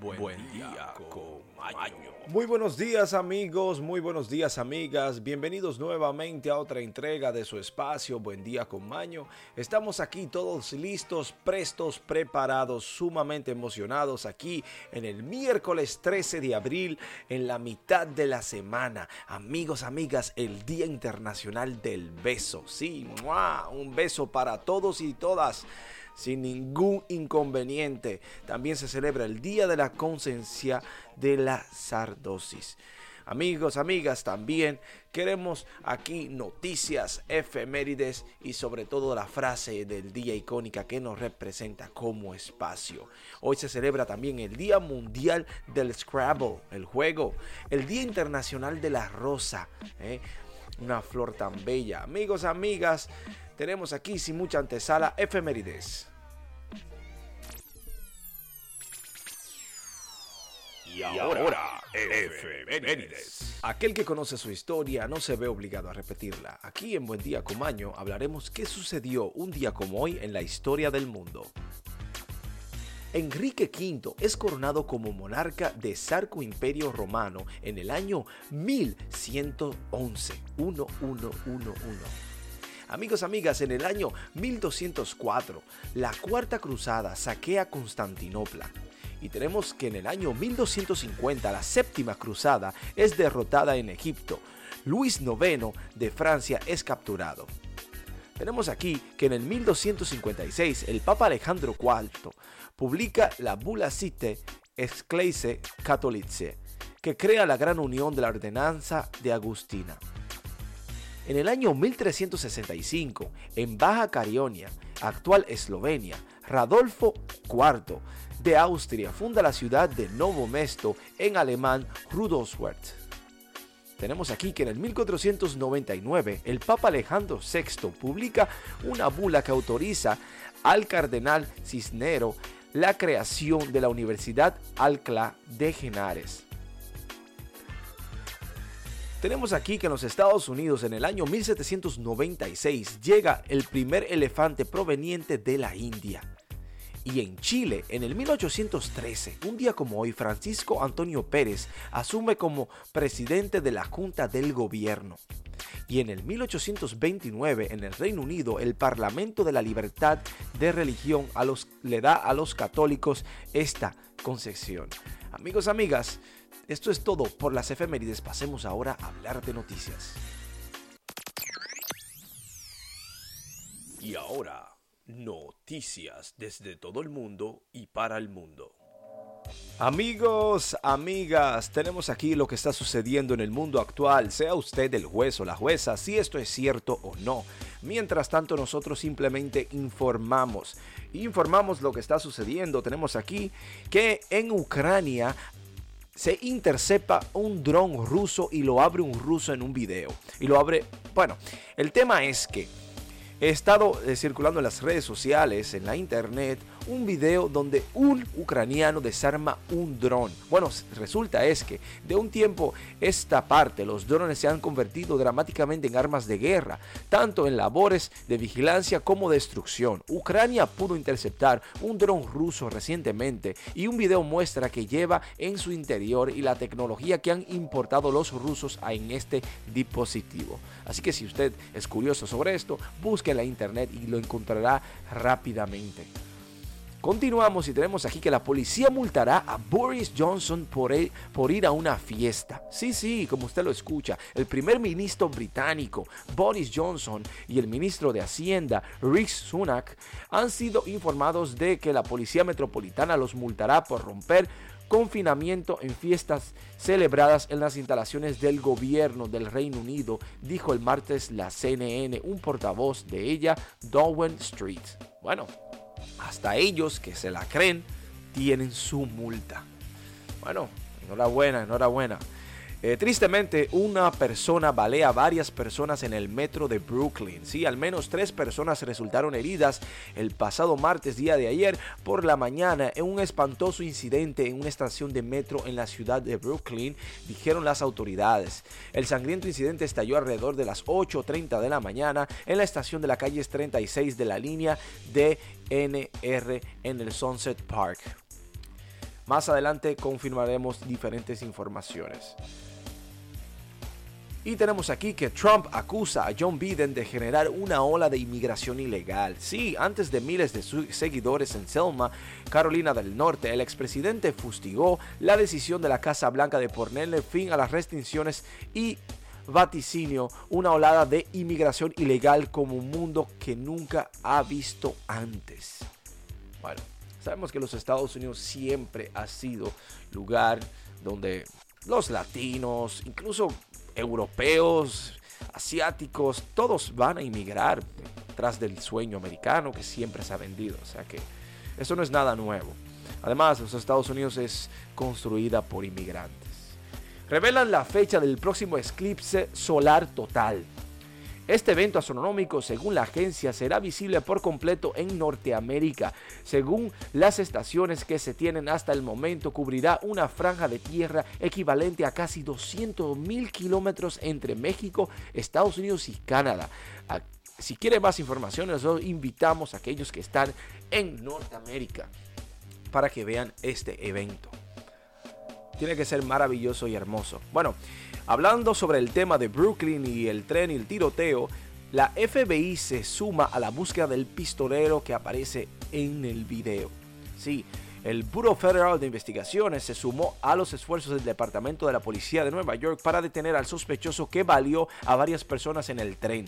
Buen, día, con Maño. Muy buenos días amigos, muy buenos días amigas, bienvenidos nuevamente a otra entrega de su espacio Buen día con Maño. Estamos aquí todos listos, prestos, preparados, sumamente emocionados aquí en el miércoles 13 de abril, en la mitad de la semana. Amigos, amigas, el Día Internacional del Beso. Sí, un beso para todos y todas sin ningún inconveniente. También se celebra el Día de la Conciencia de la Sardosis. Amigos, amigas, también queremos aquí noticias, efemérides y sobre todo la frase del día icónica que nos representa como espacio. Hoy se celebra también el Día Mundial del Scrabble, el juego, el Día Internacional de la Rosa, ¿eh? una flor tan bella. Amigos, amigas, tenemos aquí sin mucha antesala efemérides. Y ahora, efemérides. Aquel que conoce su historia no se ve obligado a repetirla. Aquí en Buen Día Comaño hablaremos qué sucedió un día como hoy en la historia del mundo. Enrique V es coronado como monarca de Sarco Imperio Romano en el año 1111. 1111. Amigos, amigas, en el año 1204, la Cuarta Cruzada saquea Constantinopla. Y tenemos que en el año 1250 la Séptima Cruzada es derrotada en Egipto. Luis IX de Francia es capturado. Tenemos aquí que en el 1256 el Papa Alejandro IV publica la Bula Cite Exclese Catholice, que crea la gran unión de la ordenanza de Agustina. En el año 1365, en Baja Carionia, actual Eslovenia, Radolfo IV de Austria funda la ciudad de Novo Mesto en alemán Rudolfswerth. Tenemos aquí que en el 1499 el Papa Alejandro VI publica una bula que autoriza al cardenal Cisnero la creación de la Universidad Alclá de Genares. Tenemos aquí que en los Estados Unidos en el año 1796 llega el primer elefante proveniente de la India. Y en Chile, en el 1813, un día como hoy, Francisco Antonio Pérez asume como presidente de la Junta del Gobierno. Y en el 1829, en el Reino Unido, el Parlamento de la Libertad de Religión le da a los católicos esta concesión. Amigos, amigas, esto es todo por las efemérides. Pasemos ahora a hablar de noticias. Y ahora, noticias desde todo el mundo y para el mundo. Amigos, amigas, tenemos aquí lo que está sucediendo en el mundo actual, sea usted el juez o la jueza, si esto es cierto o no. Mientras tanto, nosotros simplemente informamos. Informamos lo que está sucediendo. Tenemos aquí que en Ucrania se intercepta un dron ruso y lo abre un ruso en un video. Y lo abre, bueno, el tema es que he estado eh, circulando en las redes sociales, en la internet, un video donde un ucraniano desarma un dron. Bueno, resulta es que de un tiempo esta parte los drones se han convertido dramáticamente en armas de guerra, tanto en labores de vigilancia como destrucción. Ucrania pudo interceptar un dron ruso recientemente y un video muestra que lleva en su interior y la tecnología que han importado los rusos en este dispositivo. Así que si usted es curioso sobre esto, busque en la internet y lo encontrará rápidamente. Continuamos y tenemos aquí que la policía multará a Boris Johnson por, por, ir a una fiesta. Sí, sí, como usted lo escucha, el primer ministro británico Boris Johnson y el ministro de Hacienda Rick Sunak han sido informados de que la policía metropolitana los multará por romper confinamiento en fiestas celebradas en las instalaciones del gobierno del Reino Unido, dijo el martes la CNN, un portavoz de ella, Darwin Street. Bueno, hasta ellos que se la creen tienen su multa. Bueno, enhorabuena, enhorabuena. Eh, tristemente, una persona balea a varias personas en el metro de Brooklyn. Sí, al menos tres personas resultaron heridas el pasado martes, día de ayer, por la mañana, en un espantoso incidente en una estación de metro en la ciudad de Brooklyn, dijeron las autoridades. El sangriento incidente estalló alrededor de las 8.30 de la mañana en la estación de la calle 36 de la línea de NR en el Sunset Park. Más adelante confirmaremos diferentes informaciones. Y tenemos aquí que Trump acusa a John Biden de generar una ola de inmigración ilegal. Sí, antes de miles de seguidores en Selma, Carolina del Norte, el expresidente fustigó la decisión de la Casa Blanca de ponerle fin a las restricciones y vaticinio una olada de inmigración ilegal como un mundo que nunca ha visto antes. Bueno, sabemos que los Estados Unidos siempre ha sido lugar donde los latinos, incluso europeos, asiáticos, todos van a inmigrar tras del sueño americano que siempre se ha vendido. O sea que eso no es nada nuevo. Además, los Estados Unidos es construida por inmigrantes. Revelan la fecha del próximo eclipse solar total. Este evento astronómico, según la agencia, será visible por completo en Norteamérica. Según las estaciones que se tienen hasta el momento, cubrirá una franja de tierra equivalente a casi 200 mil kilómetros entre México, Estados Unidos y Canadá. Si quiere más información, nosotros invitamos a aquellos que están en Norteamérica para que vean este evento. Tiene que ser maravilloso y hermoso. Bueno, Hablando sobre el tema de Brooklyn y el tren y el tiroteo, la FBI se suma a la búsqueda del pistolero que aparece en el video. Sí, el Bureau Federal de Investigaciones se sumó a los esfuerzos del Departamento de la Policía de Nueva York para detener al sospechoso que valió a varias personas en el tren.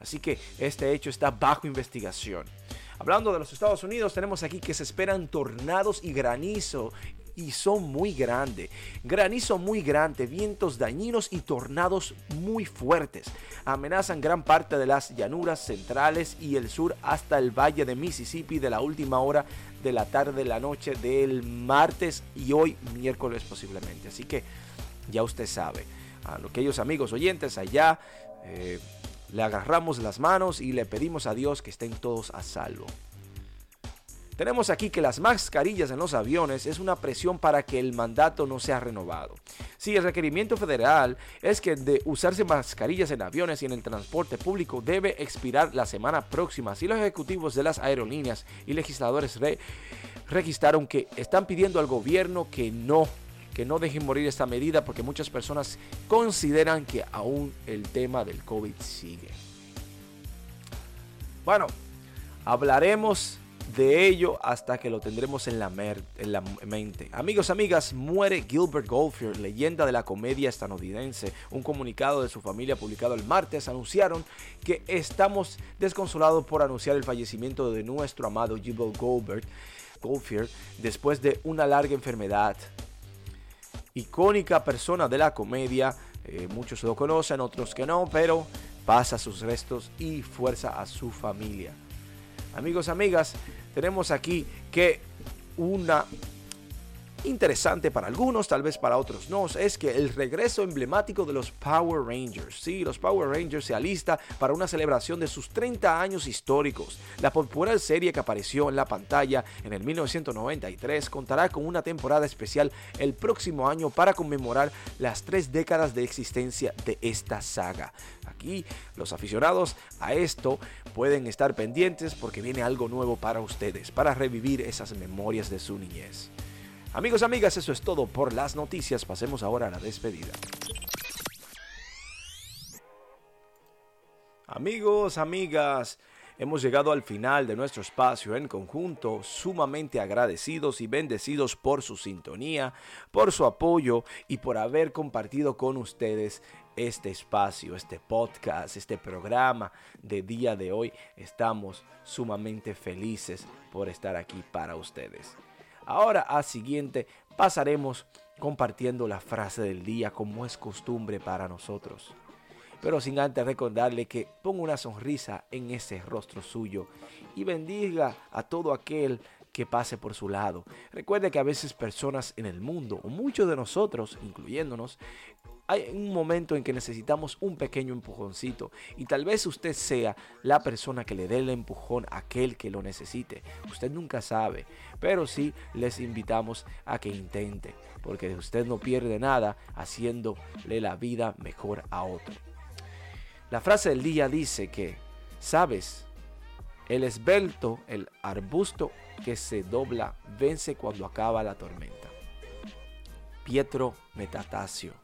Así que este hecho está bajo investigación. Hablando de los Estados Unidos, tenemos aquí que se esperan tornados y granizo y son muy grandes. Granizo muy grande, vientos dañinos y tornados muy fuertes. Amenazan gran parte de las llanuras centrales y el sur hasta el valle de Mississippi de la última hora de la tarde de la noche del martes y hoy miércoles posiblemente. Así que ya usted sabe. A aquellos amigos oyentes allá, eh, le agarramos las manos y le pedimos a Dios que estén todos a salvo. Tenemos aquí que las mascarillas en los aviones es una presión para que el mandato no sea renovado. Si el requerimiento federal es que de usarse mascarillas en aviones y en el transporte público debe expirar la semana próxima. Si los ejecutivos de las aerolíneas y legisladores registraron que están pidiendo al gobierno que no que no dejen morir esta medida porque muchas personas consideran que aún el tema del COVID sigue. Bueno, hablaremos de ello hasta que lo tendremos en la, en la, mente. Amigos, amigas, muere Gilbert Goldfield, leyenda de la comedia estadounidense. Un comunicado de su familia publicado el martes anunciaron que estamos desconsolados por anunciar el fallecimiento de nuestro amado Gilbert Goldberg, después de una larga enfermedad. Icónica persona de la comedia, eh, muchos lo conocen, otros que no, pero pasa sus restos y fuerza a su familia. Amigos, amigas, tenemos aquí que una interesante para algunos, tal vez para otros no, es que el regreso emblemático de los Power Rangers. Sí, los Power Rangers se alista para una celebración de sus 30 años históricos. La popular serie que apareció en la pantalla en el 1993 contará con una temporada especial el próximo año para conmemorar las tres décadas de existencia de esta saga. Aquí los aficionados a esto pueden estar pendientes porque viene algo nuevo para ustedes, para revivir esas memorias de su niñez. Amigos, amigas, eso es todo por las noticias. Pasemos ahora a la despedida. Amigos, amigas, hemos llegado al final de nuestro espacio en conjunto, sumamente agradecidos y bendecidos por su sintonía, por su apoyo y por haber compartido con ustedes este espacio, este podcast, este programa de día de hoy. Estamos sumamente felices por estar aquí para ustedes. Ahora a siguiente pasaremos compartiendo la frase del día como es costumbre para nosotros. Pero sin antes recordarle que ponga una sonrisa en ese rostro suyo y bendiga a todo aquel que pase por su lado. Recuerde que a veces personas en el mundo, o muchos de nosotros, incluyéndonos, hay un momento en que necesitamos un pequeño empujoncito y tal vez usted sea la persona que le dé el empujón a aquel que lo necesite. Usted nunca sabe, pero sí les invitamos a que intente, porque usted no pierde nada haciéndole la vida mejor a otro. La frase del día dice que, ¿sabes? El esbelto, el arbusto que se dobla, vence cuando acaba la tormenta. Pietro Metatasio.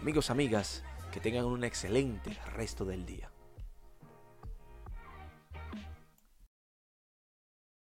Amigos, amigas, que tengan un excelente resto del día.